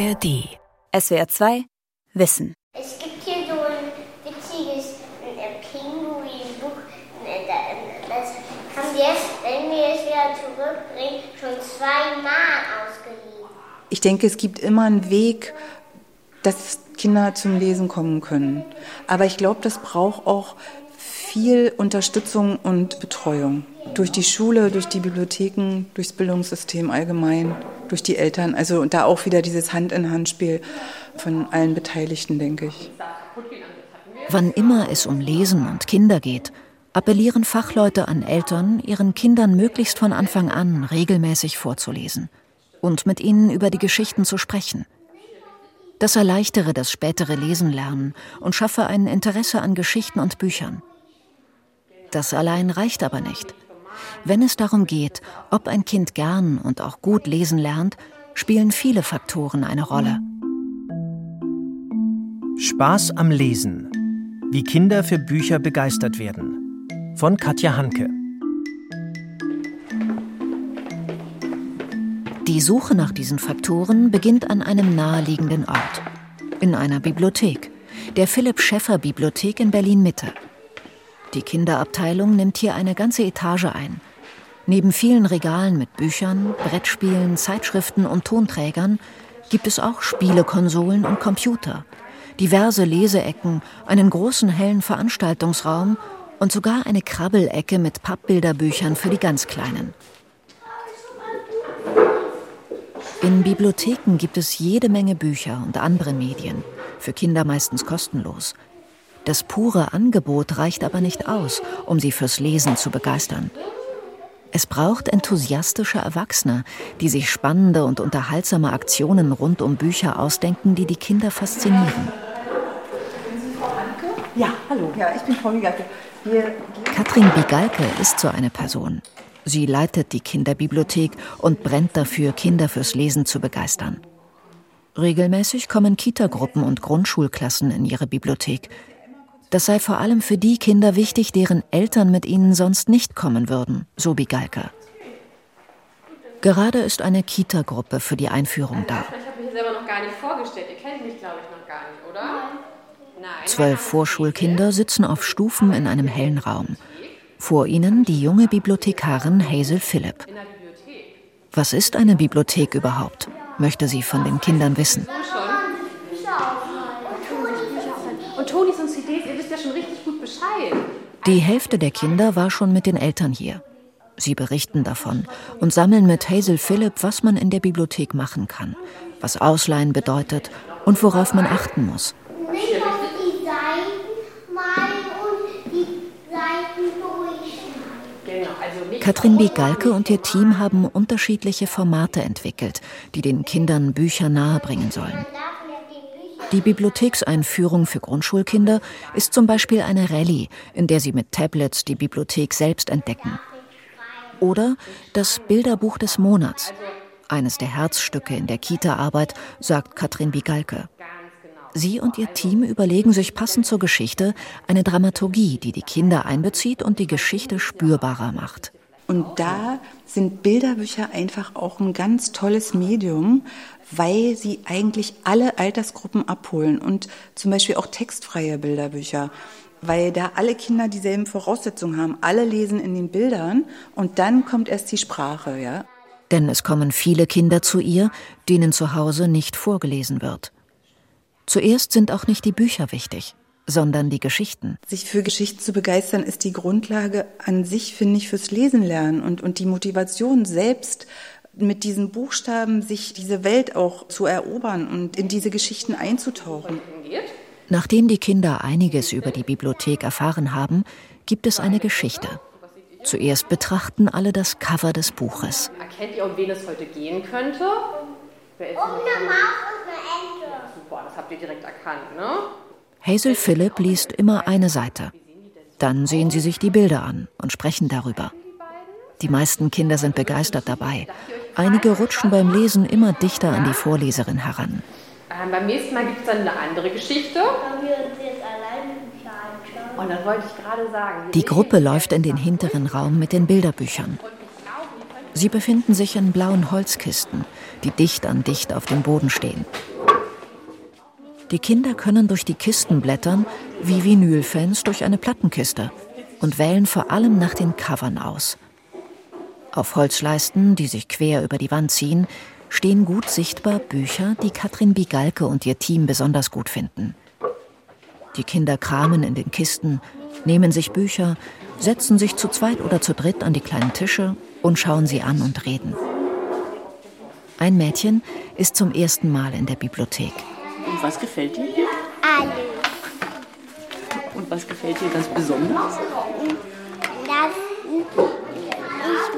ARD. SWR 2 Wissen. Es gibt hier so ein witziges äh, Pinguin-Buch. Da- Das haben wir wenn wir es wieder zurückbringen, schon zweimal ausgeliehen. Ich denke, es gibt immer einen Weg, dass Kinder zum Lesen kommen können. Aber ich glaube, das braucht auch viel Unterstützung und Betreuung. Durch die Schule, durch die Bibliotheken, durchs Bildungssystem allgemein, durch die Eltern. Also da auch wieder dieses Hand-in-Hand-Spiel von allen Beteiligten, denke ich. Wann immer es um Lesen und Kinder geht, appellieren Fachleute an Eltern, ihren Kindern möglichst von Anfang an regelmäßig vorzulesen und mit ihnen über die Geschichten zu sprechen. Das erleichtere das spätere Lesen lernen und schaffe ein Interesse an Geschichten und Büchern. Das allein reicht aber nicht. Wenn es darum geht, ob ein Kind gern und auch gut lesen lernt, spielen viele Faktoren eine Rolle. Spaß am Lesen. Wie Kinder für Bücher begeistert werden. Von Katja Hanke. Die Suche nach diesen Faktoren beginnt an einem naheliegenden Ort. In einer Bibliothek. Der Philipp Schäffer Bibliothek in Berlin Mitte. Die Kinderabteilung nimmt hier eine ganze Etage ein. Neben vielen Regalen mit Büchern, Brettspielen, Zeitschriften und Tonträgern gibt es auch Spielekonsolen und Computer, diverse Leseecken, einen großen hellen Veranstaltungsraum und sogar eine Krabbelecke mit Pappbilderbüchern für die ganz Kleinen. In Bibliotheken gibt es jede Menge Bücher und andere Medien, für Kinder meistens kostenlos. Das pure Angebot reicht aber nicht aus, um sie fürs Lesen zu begeistern. Es braucht enthusiastische Erwachsene, die sich spannende und unterhaltsame Aktionen rund um Bücher ausdenken, die die Kinder faszinieren. Ja, hallo. Ja, ich bin Frau Migalke. Wir Katrin Bigalke ist so eine Person. Sie leitet die Kinderbibliothek und brennt dafür, Kinder fürs Lesen zu begeistern. Regelmäßig kommen Kitagruppen und Grundschulklassen in ihre Bibliothek. Das sei vor allem für die Kinder wichtig, deren Eltern mit ihnen sonst nicht kommen würden, so Bigalke. Gerade ist eine Kitagruppe für die Einführung da. Ich habe mich selber noch gar nicht vorgestellt. Ihr kennt mich, glaube ich, noch gar nicht, oder? Nein. Zwölf Vorschulkinder sitzen auf Stufen in einem hellen Raum. Vor ihnen die junge Bibliothekarin Hazel Philipp. Was ist eine Bibliothek überhaupt? möchte sie von den Kindern wissen. Und Tonys und CDs, ihr wisst ja schon richtig gut Bescheid. Die Hälfte der Kinder war schon mit den Eltern hier. Sie berichten davon und sammeln mit Hazel Philipp, was man in der Bibliothek machen kann, was Ausleihen bedeutet und worauf man achten muss. Nicht auf die Seiten malen und die Seiten. Genau, also Katrin B. Galke und ihr Team haben unterschiedliche Formate entwickelt, die den Kindern Bücher nahebringen sollen. Die Bibliothekseinführung für Grundschulkinder ist zum Beispiel eine Rallye, in der sie mit Tablets die Bibliothek selbst entdecken. Oder das Bilderbuch des Monats. Eines der Herzstücke in der Kita-Arbeit, sagt Katrin Bigalke. Sie und ihr Team überlegen sich passend zur Geschichte eine Dramaturgie, die die Kinder einbezieht und die Geschichte spürbarer macht. Und da sind Bilderbücher einfach auch ein ganz tolles Medium, weil sie eigentlich alle Altersgruppen abholen und zum Beispiel auch textfreie Bilderbücher, weil da alle Kinder dieselben Voraussetzungen haben. Alle lesen in den Bildern und dann kommt erst die Sprache, ja. Denn es kommen viele Kinder zu ihr, denen zu Hause nicht vorgelesen wird. Zuerst sind auch nicht die Bücher wichtig, sondern die Geschichten. Sich für Geschichten zu begeistern, ist die Grundlage an sich, finde ich, fürs Lesen lernen und, und die Motivation selbst mit diesen Buchstaben sich diese Welt auch zu erobern und in diese Geschichten einzutauchen. Nachdem die Kinder einiges über die Bibliothek erfahren haben, gibt es eine Geschichte. Zuerst betrachten alle das Cover des Buches. Erkennt ihr, um wen es heute gehen könnte? Wer ist Und eine Maus und eine Ente. Super, das habt ihr direkt erkannt, ne? Hazel Philipp liest immer eine Seite. Dann sehen sie sich die Bilder an und sprechen darüber. Die meisten Kinder sind begeistert dabei. Einige rutschen beim Lesen immer dichter an die Vorleserin heran. Ähm, beim nächsten Mal gibt es dann eine andere Geschichte. Die Gruppe läuft in den hinteren Raum mit den Bilderbüchern. Sie befinden sich in blauen Holzkisten, die dicht an dicht auf dem Boden stehen. Die Kinder können durch die Kisten blättern, wie Vinylfans durch eine Plattenkiste und wählen vor allem nach den Covern aus. Auf Holzleisten, die sich quer über die Wand ziehen, stehen gut sichtbar Bücher, die Katrin Bigalke und ihr Team besonders gut finden. Die Kinder kramen in den Kisten, nehmen sich Bücher, setzen sich zu zweit oder zu dritt an die kleinen Tische und schauen sie an und reden. Ein Mädchen ist zum ersten Mal in der Bibliothek. Und was gefällt dir hier? Alles. Und was gefällt dir ganz besonders? Dass ich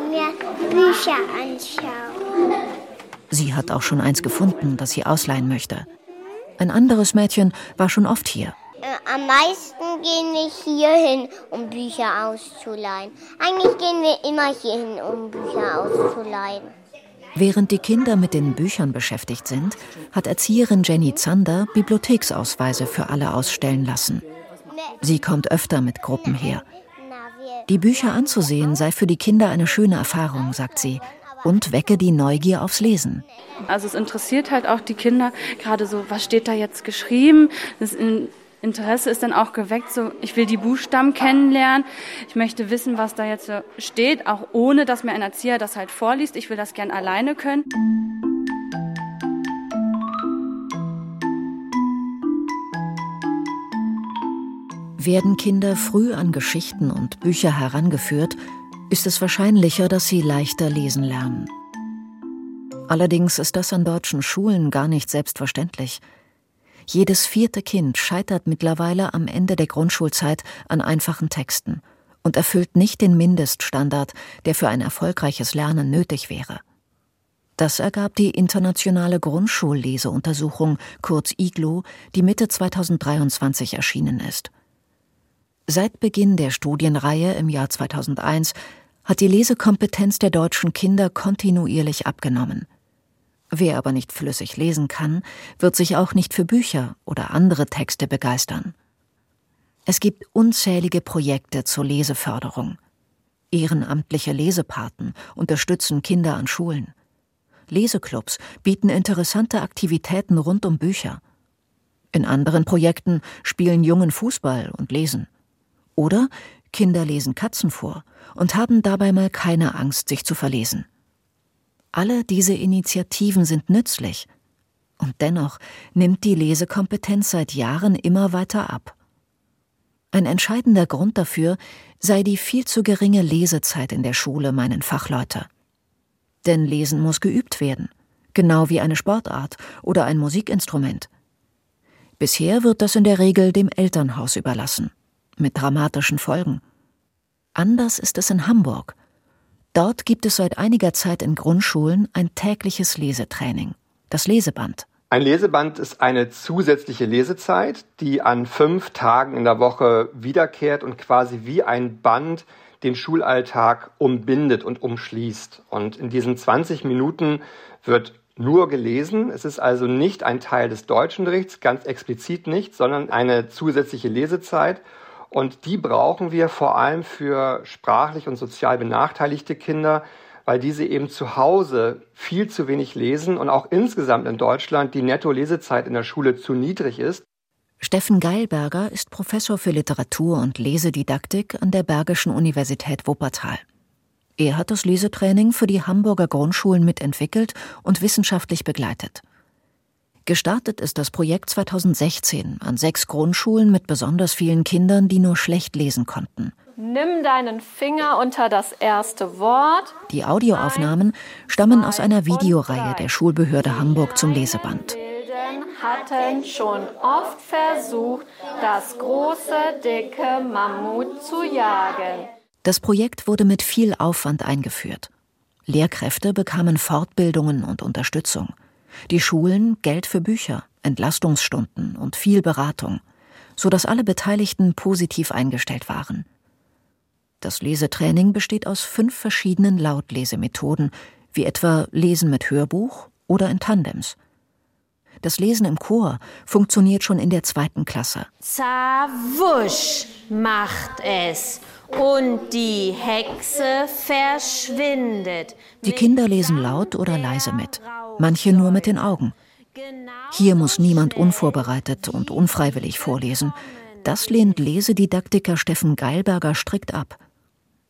mir Bücher anschaue. Sie hat auch schon eins gefunden, das sie ausleihen möchte. Ein anderes Mädchen war schon oft hier. Äh, Am meisten gehen wir hier hin, um Bücher auszuleihen. Eigentlich gehen wir immer hier hin, um Bücher auszuleihen. Während die Kinder mit den Büchern beschäftigt sind, hat Erzieherin Jenny Zander Bibliotheksausweise für alle ausstellen lassen. Sie kommt öfter mit Gruppen her. Die Bücher anzusehen sei für die Kinder eine schöne Erfahrung, sagt sie, und wecke die Neugier aufs Lesen. Also es interessiert halt auch die Kinder gerade so, was steht da jetzt geschrieben? Das Interesse ist dann auch geweckt, so ich will die Buchstaben kennenlernen. Ich möchte wissen, was da jetzt steht, auch ohne dass mir ein Erzieher das halt vorliest. Ich will das gern alleine können. Werden Kinder früh an Geschichten und Bücher herangeführt, ist es wahrscheinlicher, dass sie leichter lesen lernen. Allerdings ist das an deutschen Schulen gar nicht selbstverständlich. Jedes vierte Kind scheitert mittlerweile am Ende der Grundschulzeit an einfachen Texten und erfüllt nicht den Mindeststandard, der für ein erfolgreiches Lernen nötig wäre. Das ergab die internationale Grundschulleseuntersuchung, kurz IGLO, die Mitte 2023 erschienen ist. Seit Beginn der Studienreihe im Jahr 2001 hat die Lesekompetenz der deutschen Kinder kontinuierlich abgenommen. Wer aber nicht flüssig lesen kann, wird sich auch nicht für Bücher oder andere Texte begeistern. Es gibt unzählige Projekte zur Leseförderung. Ehrenamtliche Lesepaten unterstützen Kinder an Schulen. Leseklubs bieten interessante Aktivitäten rund um Bücher. In anderen Projekten spielen Jungen Fußball und lesen. Oder Kinder lesen Katzen vor und haben dabei mal keine Angst, sich zu verlesen. Alle diese Initiativen sind nützlich. Und dennoch nimmt die Lesekompetenz seit Jahren immer weiter ab. Ein entscheidender Grund dafür sei die viel zu geringe Lesezeit in der Schule, meinen Fachleute. Denn Lesen muss geübt werden, genau wie eine Sportart oder ein Musikinstrument. Bisher wird das in der Regel dem Elternhaus überlassen, mit dramatischen Folgen. Anders ist es in Hamburg. Dort gibt es seit einiger Zeit in Grundschulen ein tägliches Lesetraining, das Leseband. Ein Leseband ist eine zusätzliche Lesezeit, die an fünf Tagen in der Woche wiederkehrt und quasi wie ein Band den Schulalltag umbindet und umschließt. Und in diesen 20 Minuten wird nur gelesen. Es ist also nicht ein Teil des Deutschunterrichts, ganz explizit nicht, sondern eine zusätzliche Lesezeit. Und die brauchen wir vor allem für sprachlich und sozial benachteiligte Kinder, weil diese eben zu Hause viel zu wenig lesen und auch insgesamt in Deutschland die Netto-Lesezeit in der Schule zu niedrig ist. Steffen Geilberger ist Professor für Literatur und Lesedidaktik an der Bergischen Universität Wuppertal. Er hat das Lesetraining für die Hamburger Grundschulen mitentwickelt und wissenschaftlich begleitet. Gestartet ist das Projekt 2016 an sechs Grundschulen mit besonders vielen Kindern, die nur schlecht lesen konnten. Nimm deinen Finger unter das erste Wort. Die Audioaufnahmen stammen aus einer Videoreihe der Schulbehörde Hamburg zum Leseband. Hatten schon oft versucht, das große, dicke Mammut zu jagen. Das Projekt wurde mit viel Aufwand eingeführt. Lehrkräfte bekamen Fortbildungen und Unterstützung. Die Schulen Geld für Bücher, Entlastungsstunden und viel Beratung, sodass alle Beteiligten positiv eingestellt waren. Das Lesetraining besteht aus fünf verschiedenen Lautlesemethoden, wie etwa Lesen mit Hörbuch oder in Tandems. Das Lesen im Chor funktioniert schon in der zweiten Klasse. Zawusch macht es und die Hexe verschwindet. Die Kinder lesen laut oder leise mit, manche nur mit den Augen. Hier muss niemand unvorbereitet und unfreiwillig vorlesen. Das lehnt Lesedidaktiker Steffen Geilberger strikt ab.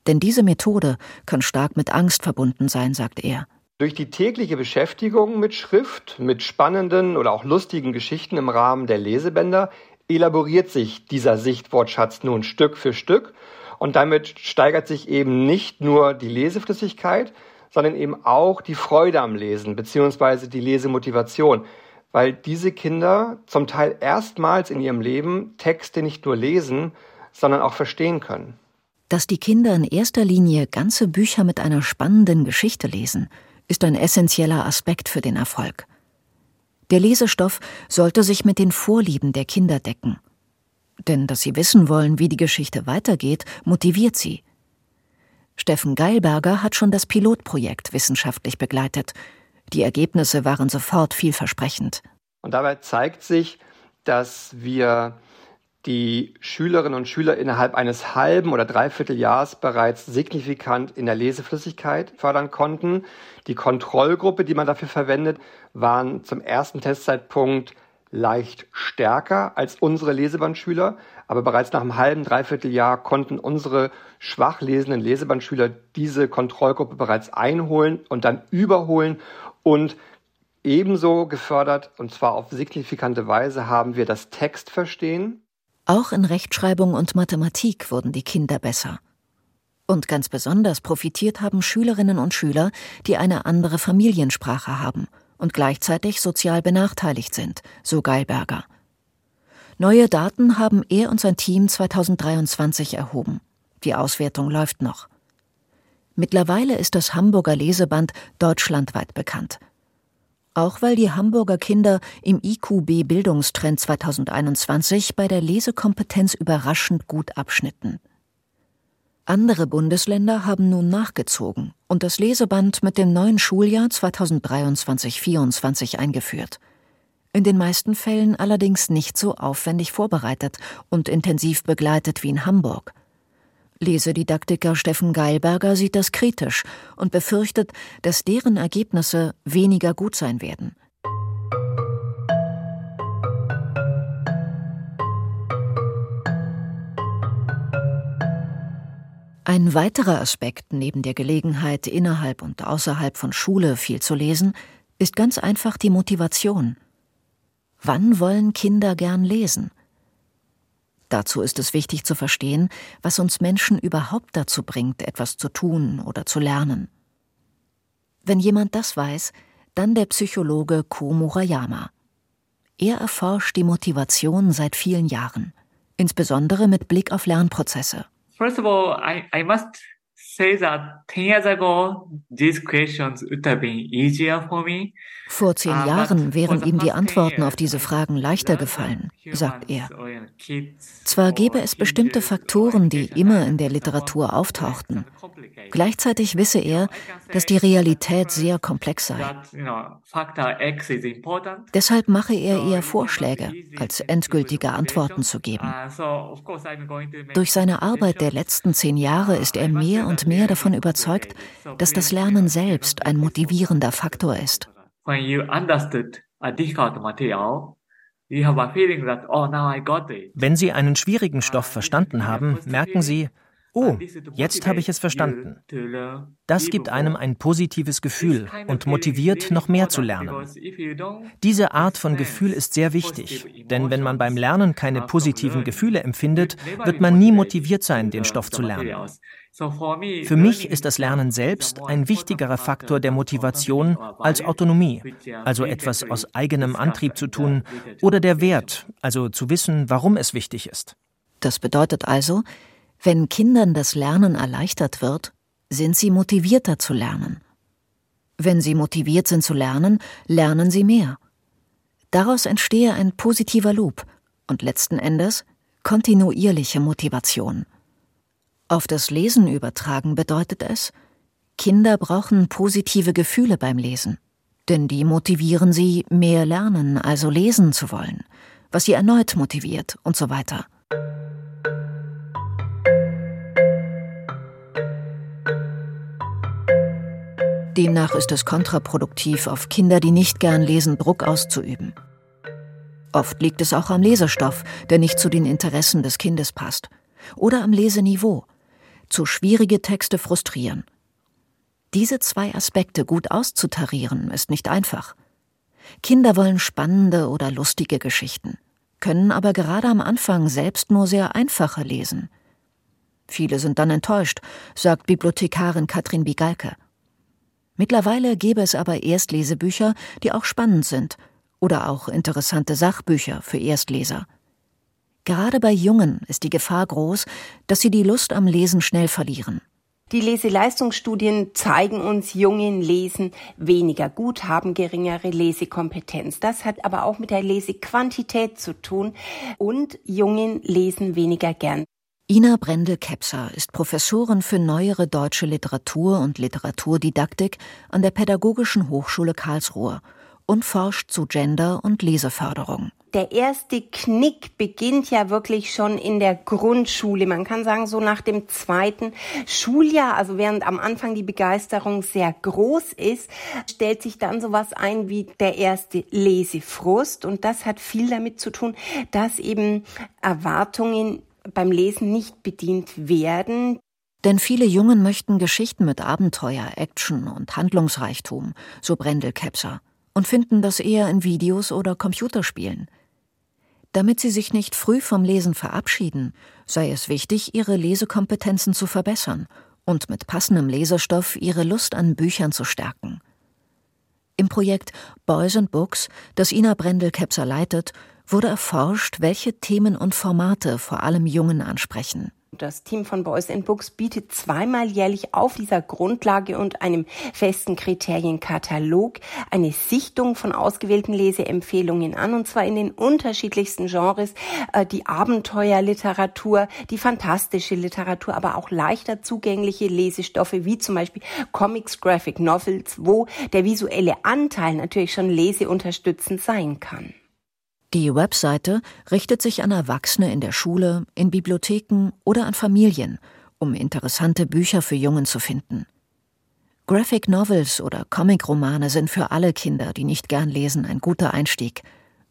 Denn diese Methode kann stark mit Angst verbunden sein, sagt er. Durch die tägliche Beschäftigung mit Schrift, mit spannenden oder auch lustigen Geschichten im Rahmen der Lesebänder elaboriert sich dieser Sichtwortschatz nun Stück für Stück und damit steigert sich eben nicht nur die Leseflüssigkeit, sondern eben auch die Freude am Lesen bzw. die Lesemotivation, weil diese Kinder zum Teil erstmals in ihrem Leben Texte nicht nur lesen, sondern auch verstehen können. Dass die Kinder in erster Linie ganze Bücher mit einer spannenden Geschichte lesen, ist ein essentieller Aspekt für den Erfolg. Der Lesestoff sollte sich mit den Vorlieben der Kinder decken. Denn dass sie wissen wollen, wie die Geschichte weitergeht, motiviert sie. Steffen Geilberger hat schon das Pilotprojekt wissenschaftlich begleitet. Die Ergebnisse waren sofort vielversprechend. Und dabei zeigt sich, dass wir die Schülerinnen und Schüler innerhalb eines halben oder dreiviertel Jahres bereits signifikant in der Leseflüssigkeit fördern konnten. Die Kontrollgruppe, die man dafür verwendet, waren zum ersten Testzeitpunkt leicht stärker als unsere Lesebandschüler, aber bereits nach einem halben, dreiviertel Jahr konnten unsere schwach lesenden Lesebandschüler diese Kontrollgruppe bereits einholen und dann überholen und ebenso gefördert, und zwar auf signifikante Weise, haben wir das Textverstehen. Auch in Rechtschreibung und Mathematik wurden die Kinder besser. Und ganz besonders profitiert haben Schülerinnen und Schüler, die eine andere Familiensprache haben und gleichzeitig sozial benachteiligt sind, so Geilberger. Neue Daten haben er und sein Team 2023 erhoben. Die Auswertung läuft noch. Mittlerweile ist das Hamburger Leseband deutschlandweit bekannt auch weil die Hamburger Kinder im IQB Bildungstrend 2021 bei der Lesekompetenz überraschend gut abschnitten. Andere Bundesländer haben nun nachgezogen und das Leseband mit dem neuen Schuljahr 2023-24 eingeführt. In den meisten Fällen allerdings nicht so aufwendig vorbereitet und intensiv begleitet wie in Hamburg. Lesedidaktiker Steffen Geilberger sieht das kritisch und befürchtet, dass deren Ergebnisse weniger gut sein werden. Ein weiterer Aspekt neben der Gelegenheit, innerhalb und außerhalb von Schule viel zu lesen, ist ganz einfach die Motivation. Wann wollen Kinder gern lesen? Dazu ist es wichtig zu verstehen, was uns Menschen überhaupt dazu bringt, etwas zu tun oder zu lernen. Wenn jemand das weiß, dann der Psychologe Ko Murayama. Er erforscht die Motivation seit vielen Jahren, insbesondere mit Blick auf Lernprozesse. First of all, I, I must that 10 years ago, these questions would have been easier for me. Vor zehn ah, Jahren wären ihm die Antworten auf diese Fragen leichter gefallen, sagt er. Zwar gäbe es bestimmte Faktoren, die immer in der Literatur auftauchten. Gleichzeitig wisse er, dass die Realität sehr komplex sei. Deshalb mache er eher Vorschläge, als endgültige Antworten zu geben. Uh, Durch seine Arbeit der letzten zehn Jahre ist er mehr und mehr davon überzeugt, dass das Lernen selbst ein motivierender Faktor ist oh. Wenn Sie einen schwierigen Stoff verstanden haben, merken Sie, Oh, jetzt habe ich es verstanden. Das gibt einem ein positives Gefühl und motiviert, noch mehr zu lernen. Diese Art von Gefühl ist sehr wichtig, denn wenn man beim Lernen keine positiven Gefühle empfindet, wird man nie motiviert sein, den Stoff zu lernen. Für mich ist das Lernen selbst ein wichtigerer Faktor der Motivation als Autonomie, also etwas aus eigenem Antrieb zu tun, oder der Wert, also zu wissen, warum es wichtig ist. Das bedeutet also, wenn Kindern das Lernen erleichtert wird, sind sie motivierter zu lernen. Wenn sie motiviert sind zu lernen, lernen sie mehr. Daraus entstehe ein positiver Loop und letzten Endes kontinuierliche Motivation. Auf das Lesen übertragen bedeutet es, Kinder brauchen positive Gefühle beim Lesen, denn die motivieren sie, mehr lernen, also lesen zu wollen, was sie erneut motiviert und so weiter. Demnach ist es kontraproduktiv, auf Kinder, die nicht gern lesen, Druck auszuüben. Oft liegt es auch am Lesestoff, der nicht zu den Interessen des Kindes passt. Oder am Leseniveau. Zu schwierige Texte frustrieren. Diese zwei Aspekte gut auszutarieren, ist nicht einfach. Kinder wollen spannende oder lustige Geschichten, können aber gerade am Anfang selbst nur sehr einfache lesen. Viele sind dann enttäuscht, sagt Bibliothekarin Katrin Bigalke. Mittlerweile gäbe es aber Erstlesebücher, die auch spannend sind oder auch interessante Sachbücher für Erstleser. Gerade bei Jungen ist die Gefahr groß, dass sie die Lust am Lesen schnell verlieren. Die Leseleistungsstudien zeigen uns, Jungen lesen weniger gut, haben geringere Lesekompetenz. Das hat aber auch mit der Lesequantität zu tun und Jungen lesen weniger gern. Ina Brendel-Kepser ist Professorin für neuere deutsche Literatur und Literaturdidaktik an der Pädagogischen Hochschule Karlsruhe und forscht zu Gender- und Leseförderung. Der erste Knick beginnt ja wirklich schon in der Grundschule. Man kann sagen, so nach dem zweiten Schuljahr, also während am Anfang die Begeisterung sehr groß ist, stellt sich dann sowas ein wie der erste Lesefrust. Und das hat viel damit zu tun, dass eben Erwartungen beim Lesen nicht bedient werden. Denn viele Jungen möchten Geschichten mit Abenteuer, Action und Handlungsreichtum, so Brendel Kepser, und finden das eher in Videos oder Computerspielen. Damit sie sich nicht früh vom Lesen verabschieden, sei es wichtig, ihre Lesekompetenzen zu verbessern und mit passendem Lesestoff ihre Lust an Büchern zu stärken. Im Projekt Boys and Books, das Ina Brendel-Kepser leitet, wurde erforscht, welche Themen und Formate vor allem Jungen ansprechen. Das Team von Boys and Books bietet zweimal jährlich auf dieser Grundlage und einem festen Kriterienkatalog eine Sichtung von ausgewählten Leseempfehlungen an, und zwar in den unterschiedlichsten Genres, äh, die Abenteuerliteratur, die fantastische Literatur, aber auch leichter zugängliche Lesestoffe, wie zum Beispiel Comics, Graphic Novels, wo der visuelle Anteil natürlich schon leseunterstützend sein kann. Die Webseite richtet sich an Erwachsene in der Schule, in Bibliotheken oder an Familien, um interessante Bücher für Jungen zu finden. Graphic Novels oder Comicromane sind für alle Kinder, die nicht gern lesen, ein guter Einstieg,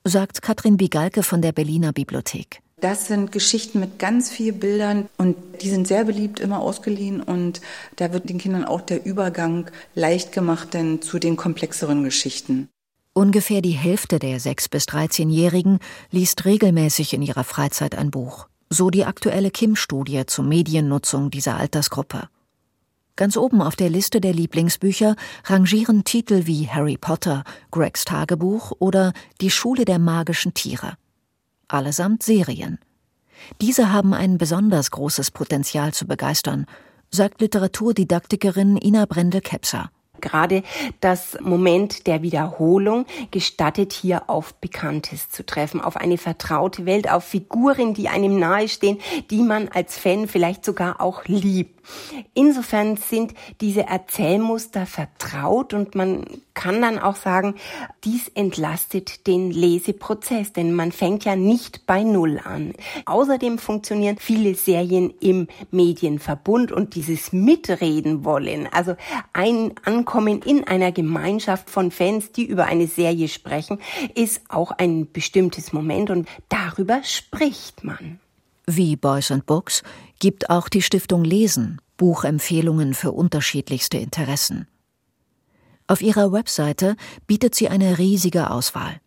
sagt Katrin Bigalke von der Berliner Bibliothek. Das sind Geschichten mit ganz vielen Bildern und die sind sehr beliebt, immer ausgeliehen und da wird den Kindern auch der Übergang leicht gemacht denn zu den komplexeren Geschichten. Ungefähr die Hälfte der 6- bis 13-Jährigen liest regelmäßig in ihrer Freizeit ein Buch. So die aktuelle Kim-Studie zur Mediennutzung dieser Altersgruppe. Ganz oben auf der Liste der Lieblingsbücher rangieren Titel wie Harry Potter, Gregs Tagebuch oder Die Schule der magischen Tiere. Allesamt Serien. Diese haben ein besonders großes Potenzial zu begeistern, sagt Literaturdidaktikerin Ina Brendel-Kepser. Gerade das Moment der Wiederholung gestattet hier auf Bekanntes zu treffen, auf eine vertraute Welt, auf Figuren, die einem nahestehen, die man als Fan vielleicht sogar auch liebt. Insofern sind diese Erzählmuster vertraut und man kann dann auch sagen, dies entlastet den Leseprozess, denn man fängt ja nicht bei Null an. Außerdem funktionieren viele Serien im Medienverbund und dieses Mitreden wollen, also ein Ankommen in einer Gemeinschaft von Fans, die über eine Serie sprechen, ist auch ein bestimmtes Moment und darüber spricht man. Wie Boys and Books gibt auch die Stiftung Lesen Buchempfehlungen für unterschiedlichste Interessen. Auf ihrer Webseite bietet sie eine riesige Auswahl.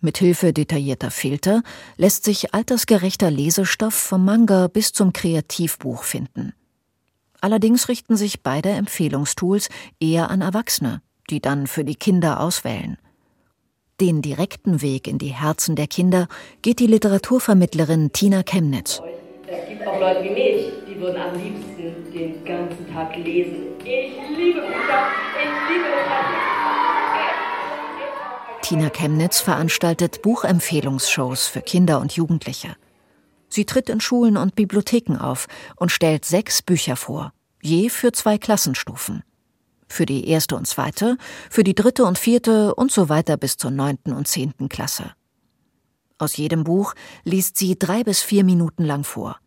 Mithilfe detaillierter Filter lässt sich altersgerechter Lesestoff vom Manga bis zum Kreativbuch finden. Allerdings richten sich beide Empfehlungstools eher an Erwachsene, die dann für die Kinder auswählen. Den direkten Weg in die Herzen der Kinder geht die Literaturvermittlerin Tina Chemnitz. Es gibt auch Leute wie mich, die würden am liebsten den ganzen Tag lesen. Ich liebe Bücher, ich liebe Tina Chemnitz veranstaltet Buchempfehlungsshows für Kinder und Jugendliche. Sie tritt in Schulen und Bibliotheken auf und stellt sechs Bücher vor, je für zwei Klassenstufen. Für die erste und zweite, für die dritte und vierte und so weiter bis zur neunten und zehnten Klasse. Aus jedem Buch liest sie drei bis vier Minuten lang vor.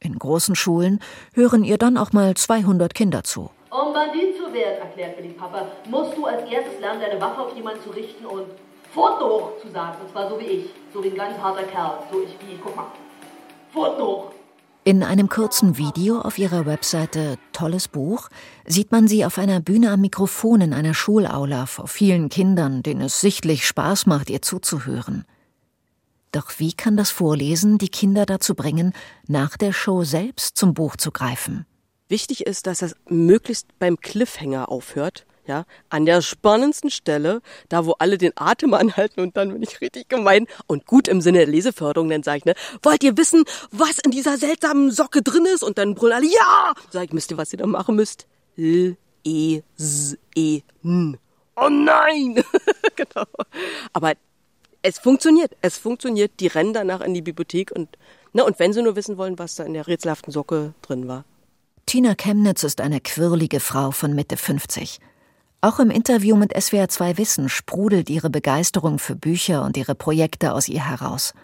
In großen Schulen hören ihr dann auch mal 200 Kinder zu. Um Bandit zu werden, erklärt mir die Papa, musst du als erstes lernen, deine Waffe auf jemanden zu richten und Pfoten hoch zu sagen. Und zwar so wie ich. So wie ein ganz harter Kerl. So ich wie, guck mal. Pfoten hoch. In einem kurzen Video auf ihrer Webseite Tolles Buch sieht man sie auf einer Bühne am Mikrofon in einer Schulaula vor vielen Kindern, denen es sichtlich Spaß macht, ihr zuzuhören. Doch wie kann das Vorlesen die Kinder dazu bringen, nach der Show selbst zum Buch zu greifen? Wichtig ist, dass es möglichst beim Cliffhanger aufhört. Ja, an der spannendsten Stelle, da wo alle den Atem anhalten und dann bin ich richtig gemein und gut im Sinne der Leseförderung, dann sage ich, ne, wollt ihr wissen, was in dieser seltsamen Socke drin ist? Und dann brüllen alle, ja! Sag ich, wisst ihr, was ihr da machen müsst? L, E, S, E, N. Oh nein! genau. Aber es funktioniert. Es funktioniert. Die rennen danach in die Bibliothek und, ne, und wenn sie nur wissen wollen, was da in der rätselhaften Socke drin war. Tina Chemnitz ist eine quirlige Frau von Mitte 50. Auch im Interview mit SWR 2 Wissen sprudelt ihre Begeisterung für Bücher und ihre Projekte aus ihr heraus.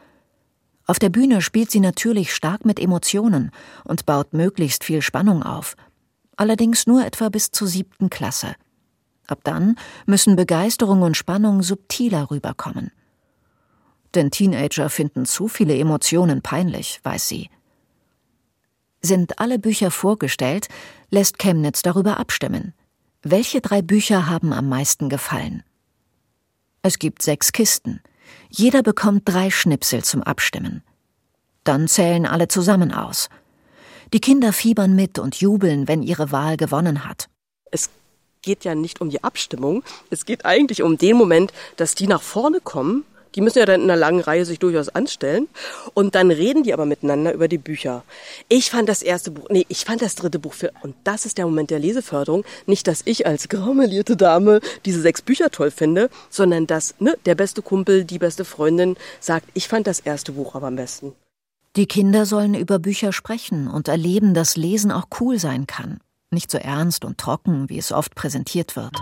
Auf der Bühne spielt sie natürlich stark mit Emotionen und baut möglichst viel Spannung auf. Allerdings nur etwa bis zur siebten Klasse. Ab dann müssen Begeisterung und Spannung subtiler rüberkommen. Denn Teenager finden zu viele Emotionen peinlich, weiß sie. Sind alle Bücher vorgestellt, lässt Chemnitz darüber abstimmen. Welche drei Bücher haben am meisten gefallen? Es gibt sechs Kisten. Jeder bekommt drei Schnipsel zum Abstimmen. Dann zählen alle zusammen aus. Die Kinder fiebern mit und jubeln, wenn ihre Wahl gewonnen hat. Es geht ja nicht um die Abstimmung. Es geht eigentlich um den Moment, dass die nach vorne kommen die müssen ja dann in einer langen Reihe sich durchaus anstellen. Und dann reden die aber miteinander über die Bücher. Ich fand das erste Buch, nee, ich fand das dritte Buch für, und das ist der Moment der Leseförderung. Nicht, dass ich als graumelierte Dame diese sechs Bücher toll finde, sondern dass, ne, der beste Kumpel, die beste Freundin sagt, ich fand das erste Buch aber am besten. Die Kinder sollen über Bücher sprechen und erleben, dass Lesen auch cool sein kann. Nicht so ernst und trocken, wie es oft präsentiert wird.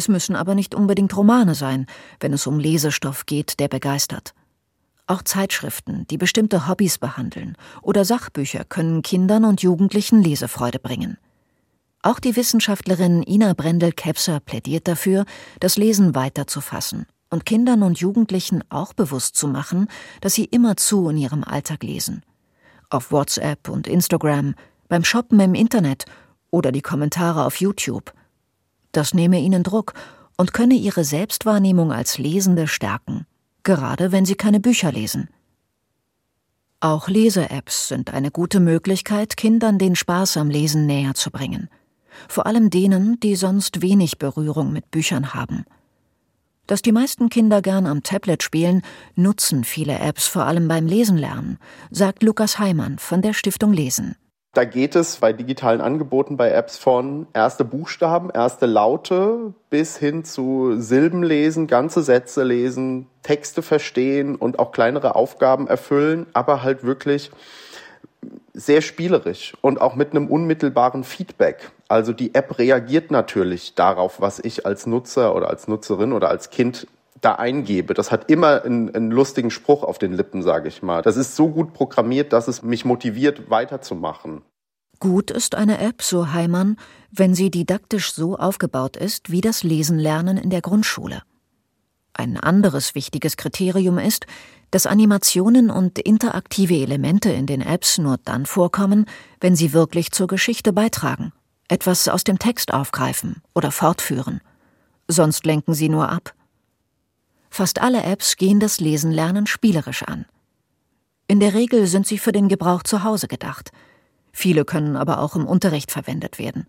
Es müssen aber nicht unbedingt Romane sein, wenn es um Lesestoff geht, der begeistert. Auch Zeitschriften, die bestimmte Hobbys behandeln, oder Sachbücher können Kindern und Jugendlichen Lesefreude bringen. Auch die Wissenschaftlerin Ina Brendel-Kepser plädiert dafür, das Lesen weiterzufassen und Kindern und Jugendlichen auch bewusst zu machen, dass sie immerzu in ihrem Alltag lesen. Auf WhatsApp und Instagram, beim Shoppen im Internet oder die Kommentare auf YouTube – das nehme ihnen Druck und könne ihre Selbstwahrnehmung als Lesende stärken, gerade wenn sie keine Bücher lesen. Auch Lese-Apps sind eine gute Möglichkeit, Kindern den Spaß am Lesen näher zu bringen. Vor allem denen, die sonst wenig Berührung mit Büchern haben. Dass die meisten Kinder gern am Tablet spielen, nutzen viele Apps vor allem beim Lesen lernen, sagt Lukas Heimann von der Stiftung Lesen. Da geht es bei digitalen Angeboten, bei Apps von erste Buchstaben, erste Laute bis hin zu Silben lesen, ganze Sätze lesen, Texte verstehen und auch kleinere Aufgaben erfüllen, aber halt wirklich sehr spielerisch und auch mit einem unmittelbaren Feedback. Also die App reagiert natürlich darauf, was ich als Nutzer oder als Nutzerin oder als Kind da eingebe. Das hat immer einen, einen lustigen Spruch auf den Lippen, sage ich mal. Das ist so gut programmiert, dass es mich motiviert, weiterzumachen. Gut ist eine App, so Heimann, wenn sie didaktisch so aufgebaut ist wie das Lesenlernen in der Grundschule. Ein anderes wichtiges Kriterium ist, dass Animationen und interaktive Elemente in den Apps nur dann vorkommen, wenn sie wirklich zur Geschichte beitragen, etwas aus dem Text aufgreifen oder fortführen. Sonst lenken sie nur ab. Fast alle Apps gehen das Lesenlernen spielerisch an. In der Regel sind sie für den Gebrauch zu Hause gedacht. Viele können aber auch im Unterricht verwendet werden.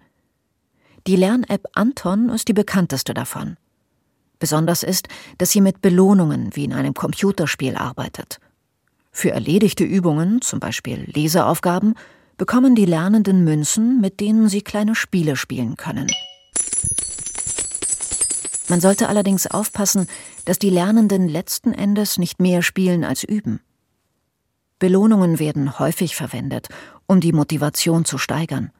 Die Lern-App Anton ist die bekannteste davon. Besonders ist, dass sie mit Belohnungen wie in einem Computerspiel arbeitet. Für erledigte Übungen, zum Beispiel Leseaufgaben, bekommen die Lernenden Münzen, mit denen sie kleine Spiele spielen können. Man sollte allerdings aufpassen, dass die Lernenden letzten Endes nicht mehr spielen als üben. Belohnungen werden häufig verwendet, um die Motivation zu steigern.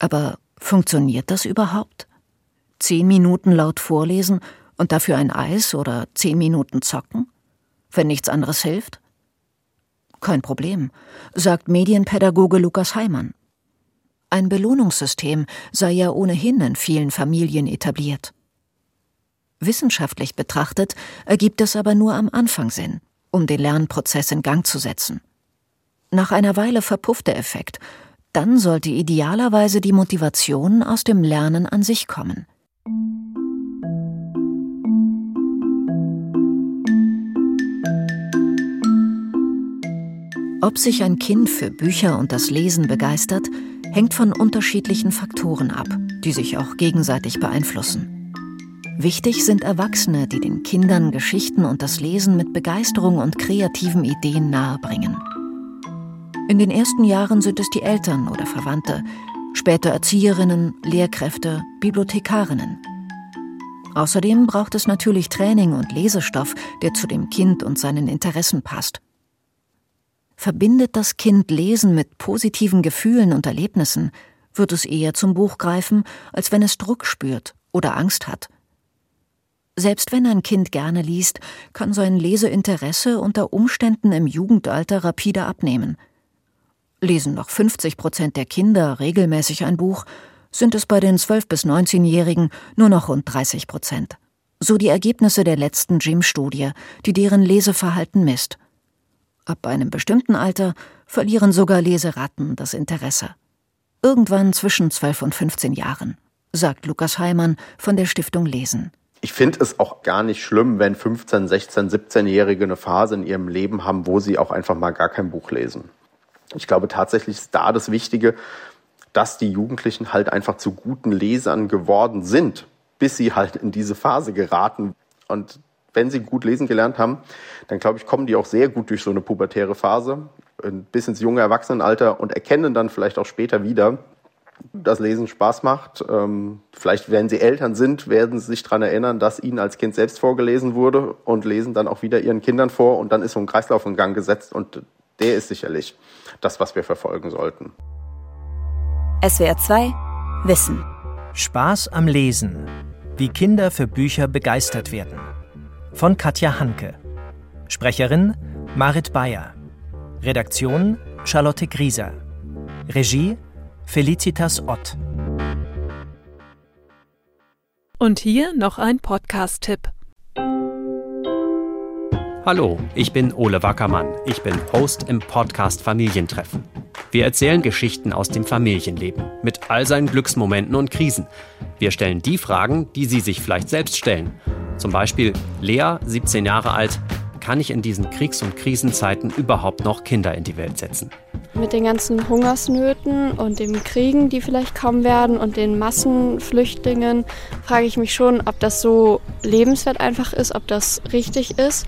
Aber funktioniert das überhaupt? Zehn Minuten laut vorlesen Und dafür ein Eis oder zehn Minuten zocken? Wenn nichts anderes hilft? Kein Problem, sagt Medienpädagoge Lukas Heimann. Ein Belohnungssystem sei ja ohnehin in vielen Familien etabliert. Wissenschaftlich betrachtet ergibt es aber nur am Anfang Sinn, um den Lernprozess in Gang zu setzen. Nach einer Weile verpufft der Effekt, dann sollte idealerweise die Motivation aus dem Lernen an sich kommen. Ob sich ein Kind für Bücher und das Lesen begeistert, hängt von unterschiedlichen Faktoren ab, die sich auch gegenseitig beeinflussen. Wichtig sind Erwachsene, die den Kindern Geschichten und das Lesen mit Begeisterung und kreativen Ideen nahebringen. In den ersten Jahren sind es die Eltern oder Verwandte, später Erzieherinnen, Lehrkräfte, Bibliothekarinnen. Außerdem braucht es natürlich Training und Lesestoff, der zu dem Kind und seinen Interessen passt. Verbindet das Kind Lesen mit positiven Gefühlen und Erlebnissen, wird es eher zum Buch greifen, als wenn es Druck spürt oder Angst hat. Selbst wenn ein Kind gerne liest, kann sein Leseinteresse unter Umständen im Jugendalter rapide abnehmen. Lesen noch 50 Prozent der Kinder regelmäßig ein Buch, sind es bei den 12- bis 19-Jährigen nur noch rund 30 Prozent. So die Ergebnisse der letzten Jim-Studie, die deren Leseverhalten misst. Ab einem bestimmten Alter verlieren sogar Leseratten das Interesse. Irgendwann zwischen 12 und 15 Jahren, sagt Lukas Heimann von der Stiftung Lesen. Ich finde es auch gar nicht schlimm, wenn 15, 16, 17-Jährige eine Phase in ihrem Leben haben, wo sie auch einfach mal gar kein Buch lesen. Ich glaube tatsächlich ist da das Wichtige, dass die Jugendlichen halt einfach zu guten Lesern geworden sind, bis sie halt in diese Phase geraten. Und wenn sie gut lesen gelernt haben, dann glaube ich, kommen die auch sehr gut durch so eine pubertäre Phase bis ins junge Erwachsenenalter und erkennen dann vielleicht auch später wieder, dass Lesen Spaß macht. Ähm, vielleicht, wenn sie Eltern sind, werden sie sich daran erinnern, dass ihnen als Kind selbst vorgelesen wurde und lesen dann auch wieder ihren Kindern vor und dann ist so ein Kreislauf in Gang gesetzt und der ist sicherlich das, was wir verfolgen sollten. SWR 2 Wissen. Spaß am Lesen. Wie Kinder für Bücher begeistert werden von Katja Hanke. Sprecherin Marit Bayer. Redaktion Charlotte Grieser. Regie Felicitas Ott. Und hier noch ein Podcast-Tipp. Hallo, ich bin Ole Wackermann. Ich bin Host im Podcast Familientreffen. Wir erzählen Geschichten aus dem Familienleben mit all seinen Glücksmomenten und Krisen. Wir stellen die Fragen, die Sie sich vielleicht selbst stellen zum Beispiel Lea, 17 Jahre alt, kann ich in diesen Kriegs- und Krisenzeiten überhaupt noch Kinder in die Welt setzen? Mit den ganzen Hungersnöten und den Kriegen, die vielleicht kommen werden und den Massenflüchtlingen, frage ich mich schon, ob das so lebenswert einfach ist, ob das richtig ist.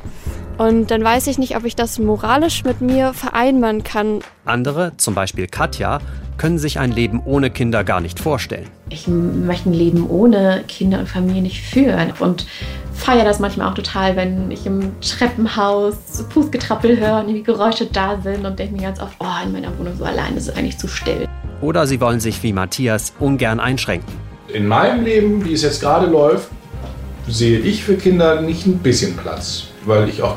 Und dann weiß ich nicht, ob ich das moralisch mit mir vereinbaren kann. Andere, zum Beispiel Katja, können sich ein Leben ohne Kinder gar nicht vorstellen. Ich möchte ein Leben ohne Kinder und Familie nicht führen und feiere das manchmal auch total, wenn ich im Treppenhaus Fußgetrappel höre und die Geräusche da sind und denke mir ganz oft, oh, in meiner Wohnung so allein ist es eigentlich zu still. Oder sie wollen sich wie Matthias ungern einschränken. In meinem Leben, wie es jetzt gerade läuft, sehe ich für Kinder nicht ein bisschen Platz, weil ich auch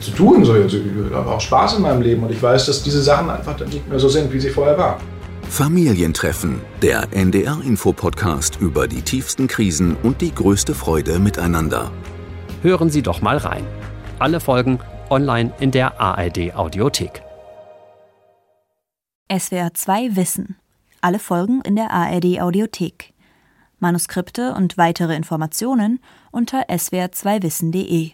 zu tun soll. Also ich habe auch Spaß in meinem Leben und ich weiß, dass diese Sachen einfach dann nicht mehr so sind, wie sie vorher waren. Familientreffen, der NDR-Info-Podcast über die tiefsten Krisen und die größte Freude miteinander. Hören Sie doch mal rein. Alle Folgen online in der ARD-Audiothek. SWR 2 Wissen. Alle Folgen in der ARD-Audiothek. Manuskripte und weitere Informationen unter swr2wissen.de.